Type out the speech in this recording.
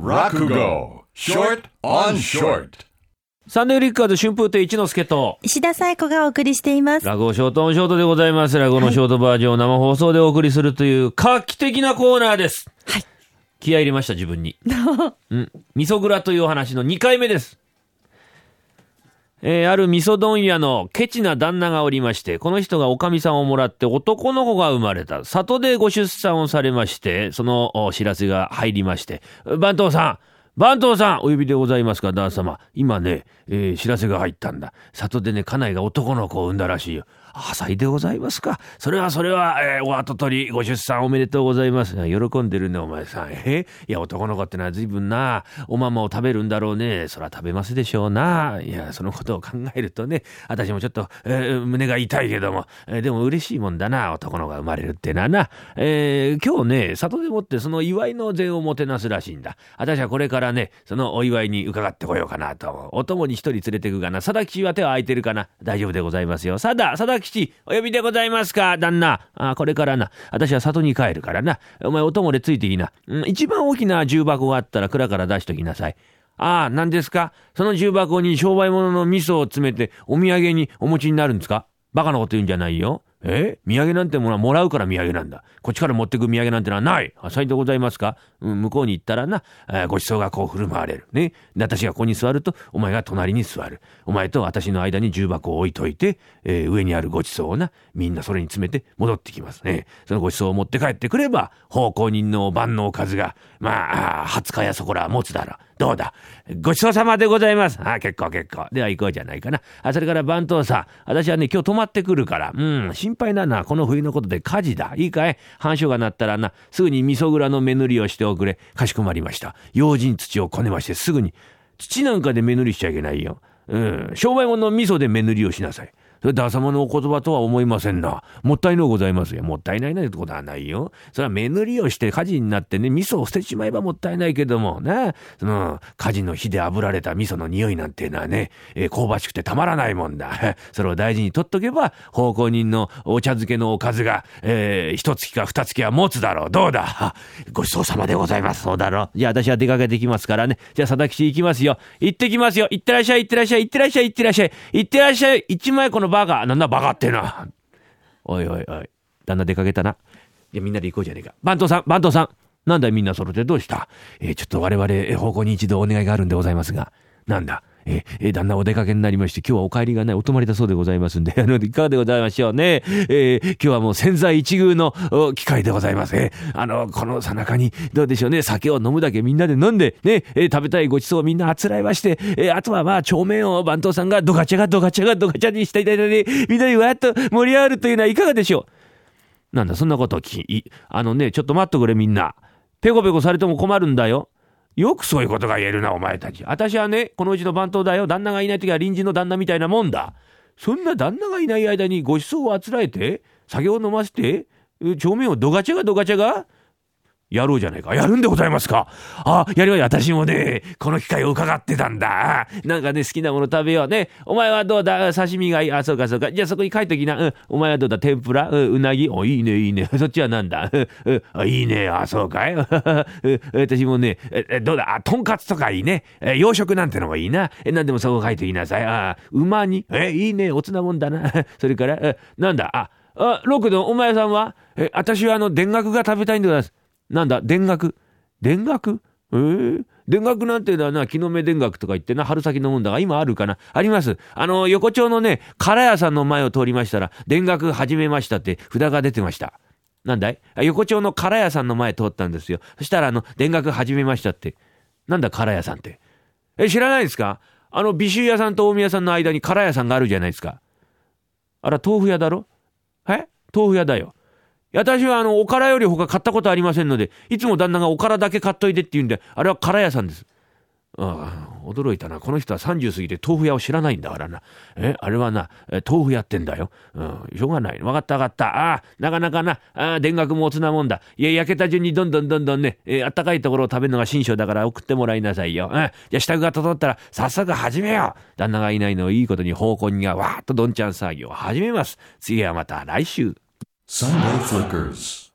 Rakugo. Short on short. サンデーリッカーズ春風亭一之輔と、石田紗友子がお送りしています。ラゴショートオンショートでございます。ラゴのショートバージョンを生放送でお送りするという画期的なコーナーです。はい。気合い入れました、自分に。うん。味噌蔵というお話の2回目です。えーある味噌問屋のケチな旦那がおりまして、この人がおかみさんをもらって男の子が生まれた。里でご出産をされまして、そのお知らせが入りまして、番頭さん番頭さんお呼びでございますか、旦様。今ね、えー知らせが入ったんだ。里でね、家内が男の子を産んだらしいよ。あ、さいでございますか。それはそれは、えーお後取り、ご出産おめでとうございます。喜んでるね、お前さん。え？いや、男の子ってのは随分な、おままを食べるんだろうね。そら食べますでしょうな。いや、そのことを考えるとね、私もちょっと、えー胸が痛いけども、えーでも嬉しいもんだな、男の子が生まれるってのはな。えー今日ね、里でもってその祝いの膳をもてなすらしいんだ。私はこれからね、そのお祝いに伺ってこようかなと思う。お供に一人連れてくがな。貞吉は手は空いてるかな大丈夫でございますよ。さだ、貞吉、お呼びでございますか？旦那。あこれからな。私は里に帰るからな。お前お供でついてきな。うん一番大きな重箱があったら蔵から出しときなさい。ああ、何ですか？その重箱に商売物の味噌を詰めてお土産にお持ちになるんですか？バカなこと言うんじゃないよ。え？土産なんてものはもらうから土産なんだ。こっちから持ってく土産なんてのはない。あ、さいでございますか？うん、向こうに行ったらな、えごちそうがこう振る舞われる。ね。で、私がここに座ると、お前が隣に座る。お前と私の間に重箱を置いといて、えー上にあるごちそうをな、みんなそれに詰めて戻ってきますね。そのごちそうを持って帰ってくれば、奉公人の万能数が、まあ、20日やそこら持つだろう。どうだ？ごちそうさまでございます。あ、結構結構。では行こうじゃないかな。あ、それから番頭さん。私はね、今日泊まってくるから。うん、心配なこの冬のことで火事だ。いいかい？繁盛が鳴ったらな、すぐに味噌蔵の目塗りをしておくれ。かしこまりました。用心土をこねましてすぐに。土なんかで目塗りしちゃいけないよ。うん、商売物の味噌で目塗りをしなさい。それダサ様のお言葉とは思いませんな。もったいのうございますよ。もったいないなんてことはないよ。それは目塗りをして火事になってね、味噌を捨てちまえばもったいないけども、ね。その、火事の火で炙られた味噌の匂いなんていうのはね、えー香ばしくてたまらないもんだ。それを大事に取っとけば、奉公人のお茶漬けのおかずが、えー、一月か二月は持つだろう。どうだ？ごちそうさまでございます。そうだろう。じゃあ私は出かけてきますからね。じゃあ佐々吉行きますよ。行ってきますよ。行ってらっしゃい、行ってらっしゃい、行ってらっしゃい、行ってらっしゃい。行ってらっしゃい。一枚このバカ。なんだバカってな。おいおいおい。旦那出かけたな。じゃあみんなで行こうじゃねえか。番頭さん、番頭さん。なんだいみんな揃ってどうした？えーちょっと我々、えー方向に一度お願いがあるんでございますが。なんだ？ええ旦那お出かけになりまして、今日はお帰りがないお泊まりだそうでございますんで、あの、いかがでございましょうね。えー今日はもう千載一遇の機会でございます。えーあの、このさなかに、どうでしょうね、酒を飲むだけみんなで飲んで、ね、えー食べたいごちそうをみんなあつらいまして、えーあとはまあ、帳面を番頭さんがドカチャがドカチャがドカチャにしていただいて、みんなにわっと盛り上がるというのはいかがでしょうなんだ、そんなことを聞き、あのね、ちょっと待っとくれ、みんな。ペコペコされても困るんだよ。よくそういうことが言えるな、お前たち。私はね、このうちの番頭だよ。旦那がいない時は隣人の旦那みたいなもんだ。そんな旦那がいない間にご馳走をあつらえて、酒を飲ませて、帳面をどがちゃがどがちゃがやろうじゃないか。やるんでございますか。あ、やりま私もね、この機会を伺ってたんだ。なんかね、好きなもの食べようね。お前はどうだ？刺身がいい。あ、そうかそうか。じゃあそこに書いときな。うん。お前はどうだ？天ぷら？うん。うなぎ？お、いいね、いいね。そっちはなんだ？うん、いいね。あ、そうかい？私もね、どうだ？あ、とんかつとかいいね。え洋食なんてのもいいな。え、なんでもそこ書いてきなさい。あ、馬に？え、いいね。おつなもんだな。それから、えなんだ？あ、あ、六度、お前さんは？え、私はあの、田楽が食べたいんでございます。なんだ、田楽？田楽？えー、田楽なんていうのはな、木の芽田楽とか言ってな、春先のもんだが、今あるかな？あります。あの、横丁のね、唐屋さんの前を通りましたら、田楽始めましたって札が出てました。なんだい？横丁の唐屋さんの前通ったんですよ。そしたら、あの、田楽始めましたって。なんだ、唐屋さんって？え、知らないですか？あの、美酒屋さんと大宮さんの間に唐屋さんがあるじゃないですか。あら、豆腐屋だろ？え？豆腐屋だよ。私はあの、おからより他買ったことありませんので、いつも旦那がおからだけ買っといてって言うんで、あれはから屋さんです。ああ、驚いたな。この人は30過ぎて豆腐屋を知らないんだからな。え、あれはな、豆腐やってんだよ。うん、しょうがない。わかったわかった。ああ、なかなかな、ああ、田楽もおつなもんだ。いや、焼けた順にどんどんどんどんね、えーあったかいところを食べるのが新章だから送ってもらいなさいよ。うん、じゃ支度が整ったら、早速始めよう。旦那がいないのをいいことに奉公人がわーっとどんちゃん騒ぎを始めます。次はまた来週。Sunday Flickers.